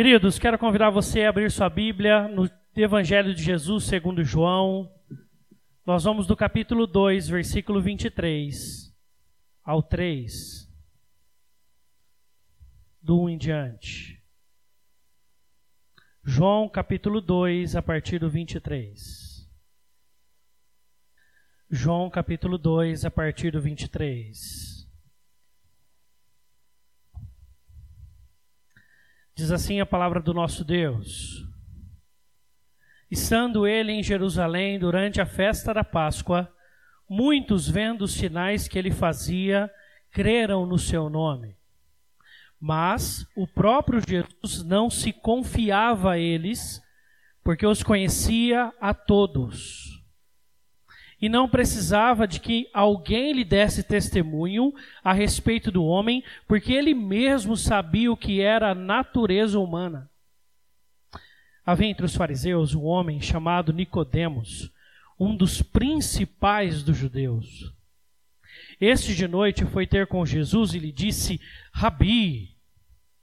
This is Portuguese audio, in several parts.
Queridos, quero convidar você a abrir sua Bíblia no Evangelho de Jesus segundo João. Nós vamos do capítulo 2, versículo 23 ao 3. Do 1 em diante. João capítulo 2, a partir do 23. João capítulo 2, a partir do 23. Diz assim a palavra do nosso Deus. Estando ele em Jerusalém durante a festa da Páscoa, muitos, vendo os sinais que ele fazia, creram no seu nome. Mas o próprio Jesus não se confiava a eles, porque os conhecia a todos e não precisava de que alguém lhe desse testemunho a respeito do homem, porque ele mesmo sabia o que era a natureza humana. Havia entre os fariseus um homem chamado Nicodemos, um dos principais dos judeus. Este de noite foi ter com Jesus e lhe disse: Rabi,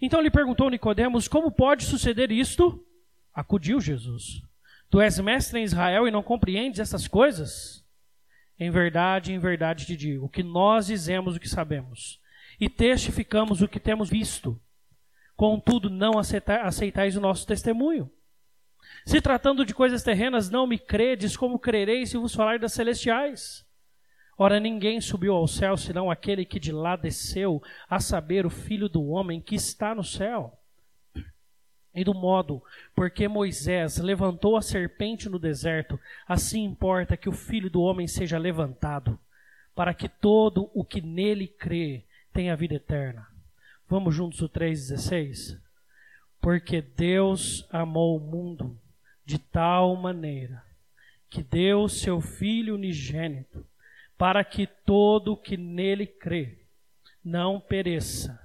Então lhe perguntou Nicodemos: Como pode suceder isto? Acudiu Jesus: Tu és mestre em Israel e não compreendes essas coisas? Em verdade, em verdade te digo que nós dizemos o que sabemos e testificamos o que temos visto. Contudo, não aceitais o nosso testemunho. Se tratando de coisas terrenas, não me credes, como crereis se vos falar das celestiais? Ora, ninguém subiu ao céu senão aquele que de lá desceu, a saber, o filho do homem que está no céu. E do modo porque Moisés levantou a serpente no deserto, assim importa que o filho do homem seja levantado, para que todo o que nele crê tenha vida eterna. Vamos juntos o 3,16? Porque Deus amou o mundo de tal maneira que deu seu Filho unigênito para que todo que nele crê não pereça,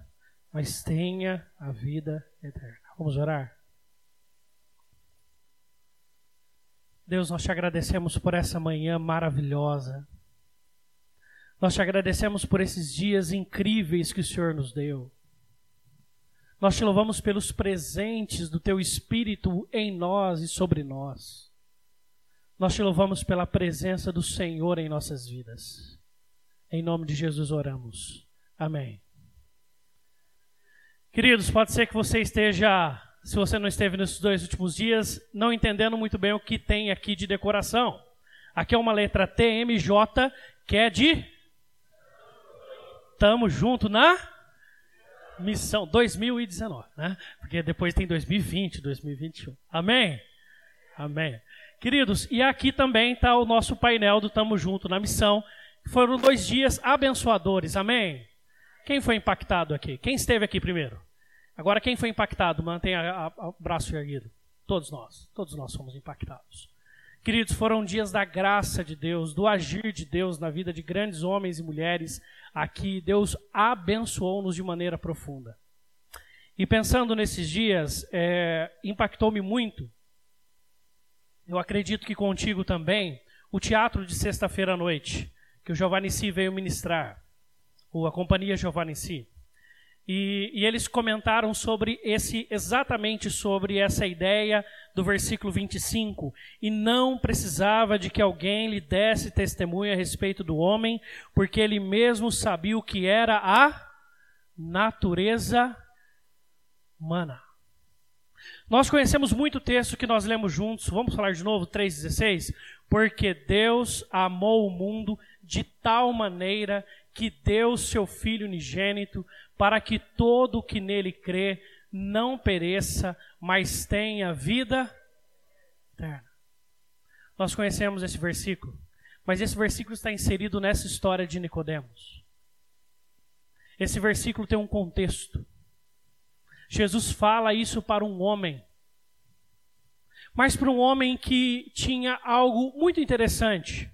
mas tenha a vida eterna. Vamos orar? Deus, nós te agradecemos por essa manhã maravilhosa. Nós te agradecemos por esses dias incríveis que o Senhor nos deu. Nós te louvamos pelos presentes do teu Espírito em nós e sobre nós. Nós te louvamos pela presença do Senhor em nossas vidas. Em nome de Jesus oramos. Amém. Queridos, pode ser que você esteja, se você não esteve nesses dois últimos dias, não entendendo muito bem o que tem aqui de decoração. Aqui é uma letra TMJ, que é de Tamo junto na missão 2019, né? Porque depois tem 2020, 2021. Amém? Amém. Queridos, e aqui também está o nosso painel do Tamo Junto na Missão. Foram dois dias abençoadores, amém? Quem foi impactado aqui? Quem esteve aqui primeiro? Agora, quem foi impactado? Mantenha o braço erguido. Todos nós, todos nós fomos impactados. Queridos, foram dias da graça de Deus, do agir de Deus na vida de grandes homens e mulheres. Aqui, Deus abençoou-nos de maneira profunda. E pensando nesses dias, é, impactou-me muito eu acredito que contigo também, o teatro de sexta-feira à noite, que o Giovanni Si veio ministrar, ou a companhia Giovanni Si. E, e, eles comentaram sobre esse, exatamente sobre essa ideia do versículo 25. E não precisava de que alguém lhe desse testemunho a respeito do homem, porque ele mesmo sabia o que era a natureza humana. Nós conhecemos muito o texto que nós lemos juntos. Vamos falar de novo, 3,16? Porque Deus amou o mundo de tal maneira que deu seu Filho unigênito, para que todo o que nele crê não pereça, mas tenha vida eterna. Nós conhecemos esse versículo, mas esse versículo está inserido nessa história de Nicodemos. Esse versículo tem um contexto. Jesus fala isso para um homem, mas para um homem que tinha algo muito interessante.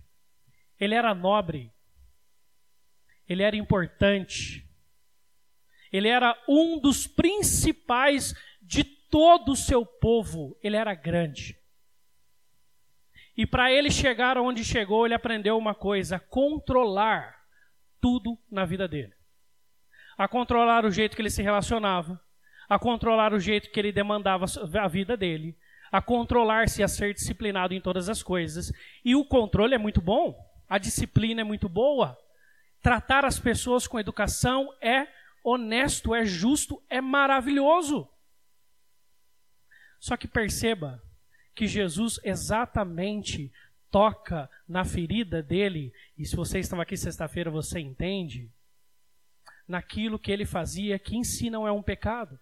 Ele era nobre, ele era importante, ele era um dos principais de todo o seu povo, ele era grande. E para ele chegar onde chegou, ele aprendeu uma coisa: controlar tudo na vida dele. A controlar o jeito que ele se relacionava, a controlar o jeito que ele demandava a vida dele, a controlar-se, a ser disciplinado em todas as coisas. E o controle é muito bom, a disciplina é muito boa. Tratar as pessoas com educação é honesto, é justo, é maravilhoso. Só que perceba que Jesus exatamente toca na ferida dele, e se você estava aqui sexta-feira, você entende, naquilo que ele fazia, que em si não é um pecado,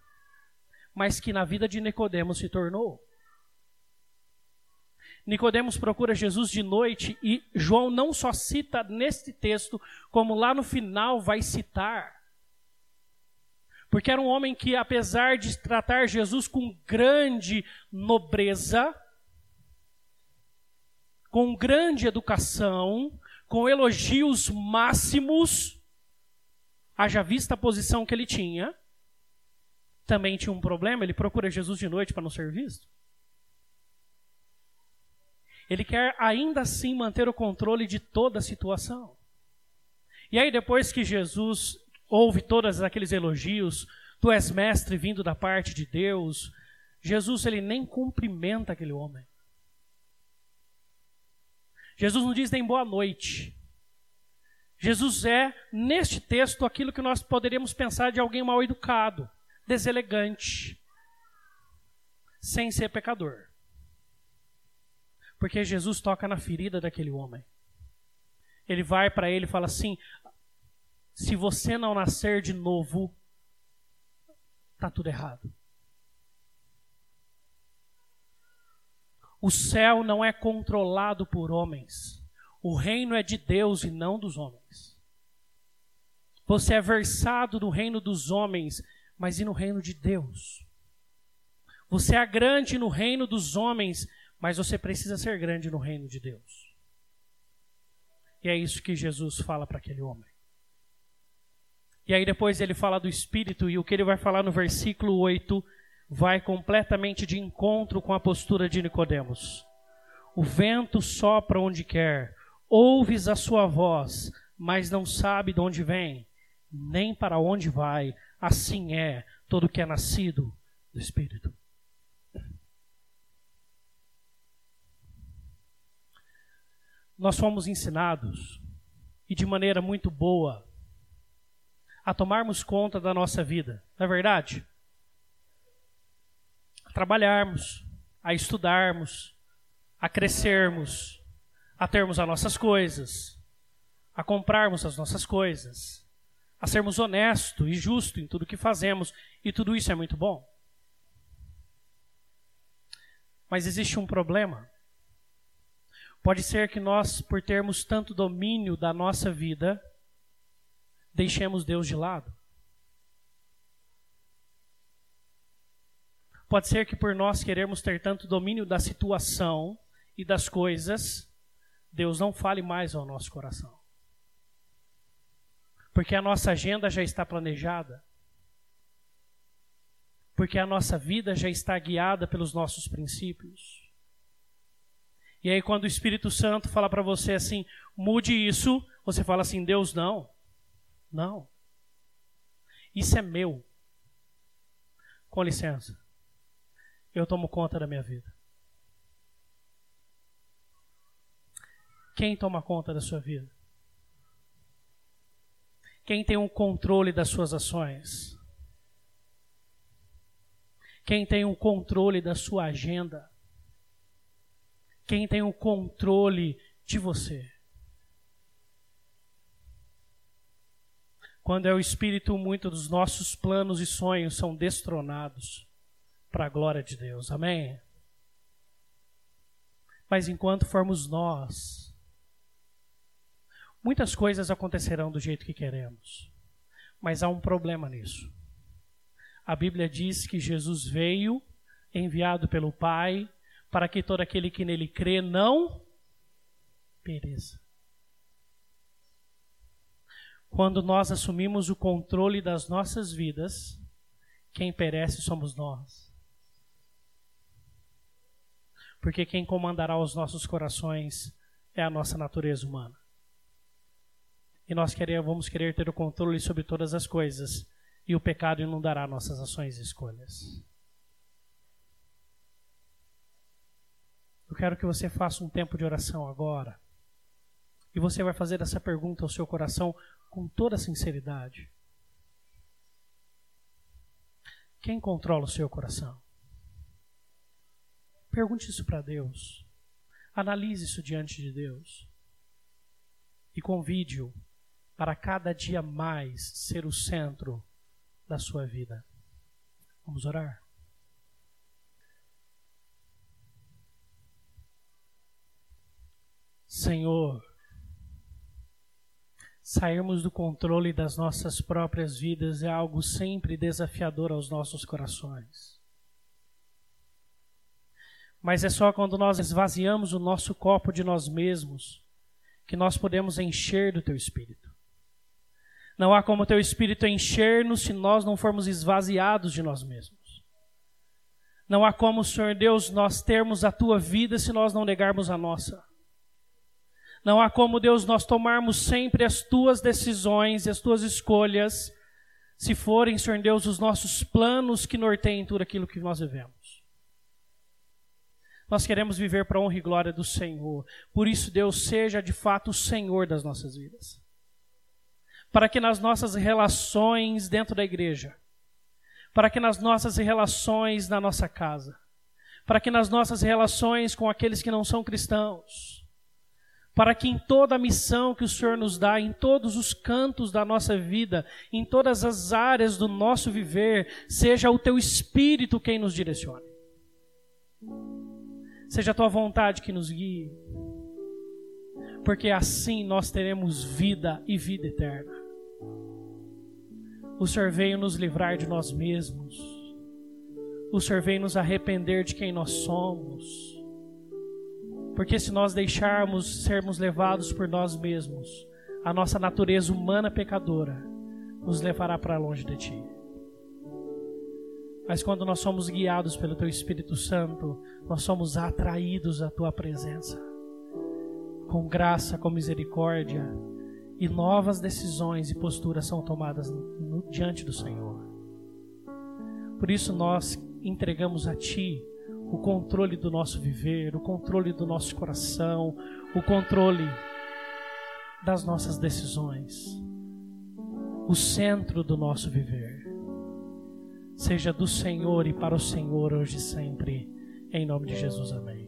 mas que na vida de Nicodemos se tornou. Nicodemos procura Jesus de noite e João não só cita neste texto, como lá no final vai citar porque era um homem que, apesar de tratar Jesus com grande nobreza, com grande educação, com elogios máximos, haja vista a posição que ele tinha, também tinha um problema, ele procura Jesus de noite para não ser visto. Ele quer ainda assim manter o controle de toda a situação. E aí, depois que Jesus ouve todos aqueles elogios, tu és mestre vindo da parte de Deus. Jesus ele nem cumprimenta aquele homem. Jesus não diz nem boa noite. Jesus é, neste texto, aquilo que nós poderíamos pensar de alguém mal educado, deselegante, sem ser pecador. Porque Jesus toca na ferida daquele homem. Ele vai para ele e fala assim: se você não nascer de novo, está tudo errado. O céu não é controlado por homens. O reino é de Deus e não dos homens. Você é versado no reino dos homens, mas e no reino de Deus? Você é grande no reino dos homens, mas você precisa ser grande no reino de Deus. E é isso que Jesus fala para aquele homem. E aí depois ele fala do Espírito, e o que ele vai falar no versículo 8 vai completamente de encontro com a postura de Nicodemos. O vento sopra onde quer, ouves a sua voz, mas não sabe de onde vem, nem para onde vai. Assim é todo que é nascido do Espírito. Nós fomos ensinados, e de maneira muito boa, a tomarmos conta da nossa vida, não é verdade? A trabalharmos, a estudarmos, a crescermos, a termos as nossas coisas, a comprarmos as nossas coisas, a sermos honestos e justos em tudo que fazemos, e tudo isso é muito bom. Mas existe um problema. Pode ser que nós, por termos tanto domínio da nossa vida, deixemos Deus de lado. Pode ser que por nós queremos ter tanto domínio da situação e das coisas, Deus não fale mais ao nosso coração. Porque a nossa agenda já está planejada. Porque a nossa vida já está guiada pelos nossos princípios. E aí, quando o Espírito Santo fala para você assim, mude isso, você fala assim: Deus, não. Não. Isso é meu. Com licença. Eu tomo conta da minha vida. Quem toma conta da sua vida? Quem tem o um controle das suas ações? Quem tem o controle da sua agenda? Quem tem o controle de você? Quando é o Espírito, muito dos nossos planos e sonhos são destronados para a glória de Deus. Amém? Mas enquanto formos nós, muitas coisas acontecerão do jeito que queremos. Mas há um problema nisso. A Bíblia diz que Jesus veio, enviado pelo Pai, para que todo aquele que nele crê não pereça. Quando nós assumimos o controle das nossas vidas, quem perece somos nós. Porque quem comandará os nossos corações é a nossa natureza humana. E nós queremos, vamos querer ter o controle sobre todas as coisas, e o pecado inundará nossas ações e escolhas. Eu quero que você faça um tempo de oração agora. E você vai fazer essa pergunta ao seu coração com toda sinceridade. Quem controla o seu coração? Pergunte isso para Deus. Analise isso diante de Deus. E convide-o para cada dia mais ser o centro da sua vida. Vamos orar? Senhor, sairmos do controle das nossas próprias vidas é algo sempre desafiador aos nossos corações. Mas é só quando nós esvaziamos o nosso copo de nós mesmos que nós podemos encher do Teu Espírito. Não há como Teu Espírito encher-nos se nós não formos esvaziados de nós mesmos. Não há como, Senhor Deus, nós termos a Tua vida se nós não negarmos a nossa. Não há como, Deus, nós tomarmos sempre as tuas decisões e as tuas escolhas, se forem, Senhor Deus, os nossos planos que norteiem tudo aquilo que nós vivemos. Nós queremos viver para a honra e glória do Senhor. Por isso, Deus seja de fato o Senhor das nossas vidas. Para que nas nossas relações dentro da igreja, para que nas nossas relações na nossa casa, para que nas nossas relações com aqueles que não são cristãos, para que em toda a missão que o Senhor nos dá, em todos os cantos da nossa vida, em todas as áreas do nosso viver, seja o teu espírito quem nos direcione. Seja a tua vontade que nos guie. Porque assim nós teremos vida e vida eterna. O Senhor veio nos livrar de nós mesmos. O Senhor veio nos arrepender de quem nós somos. Porque se nós deixarmos sermos levados por nós mesmos, a nossa natureza humana pecadora nos levará para longe de Ti. Mas quando nós somos guiados pelo Teu Espírito Santo, nós somos atraídos à Tua presença. Com graça, com misericórdia, e novas decisões e posturas são tomadas no, diante do Senhor. Por isso nós entregamos a Ti o controle do nosso viver, o controle do nosso coração, o controle das nossas decisões, o centro do nosso viver. Seja do Senhor e para o Senhor hoje e sempre, em nome de Jesus, amém.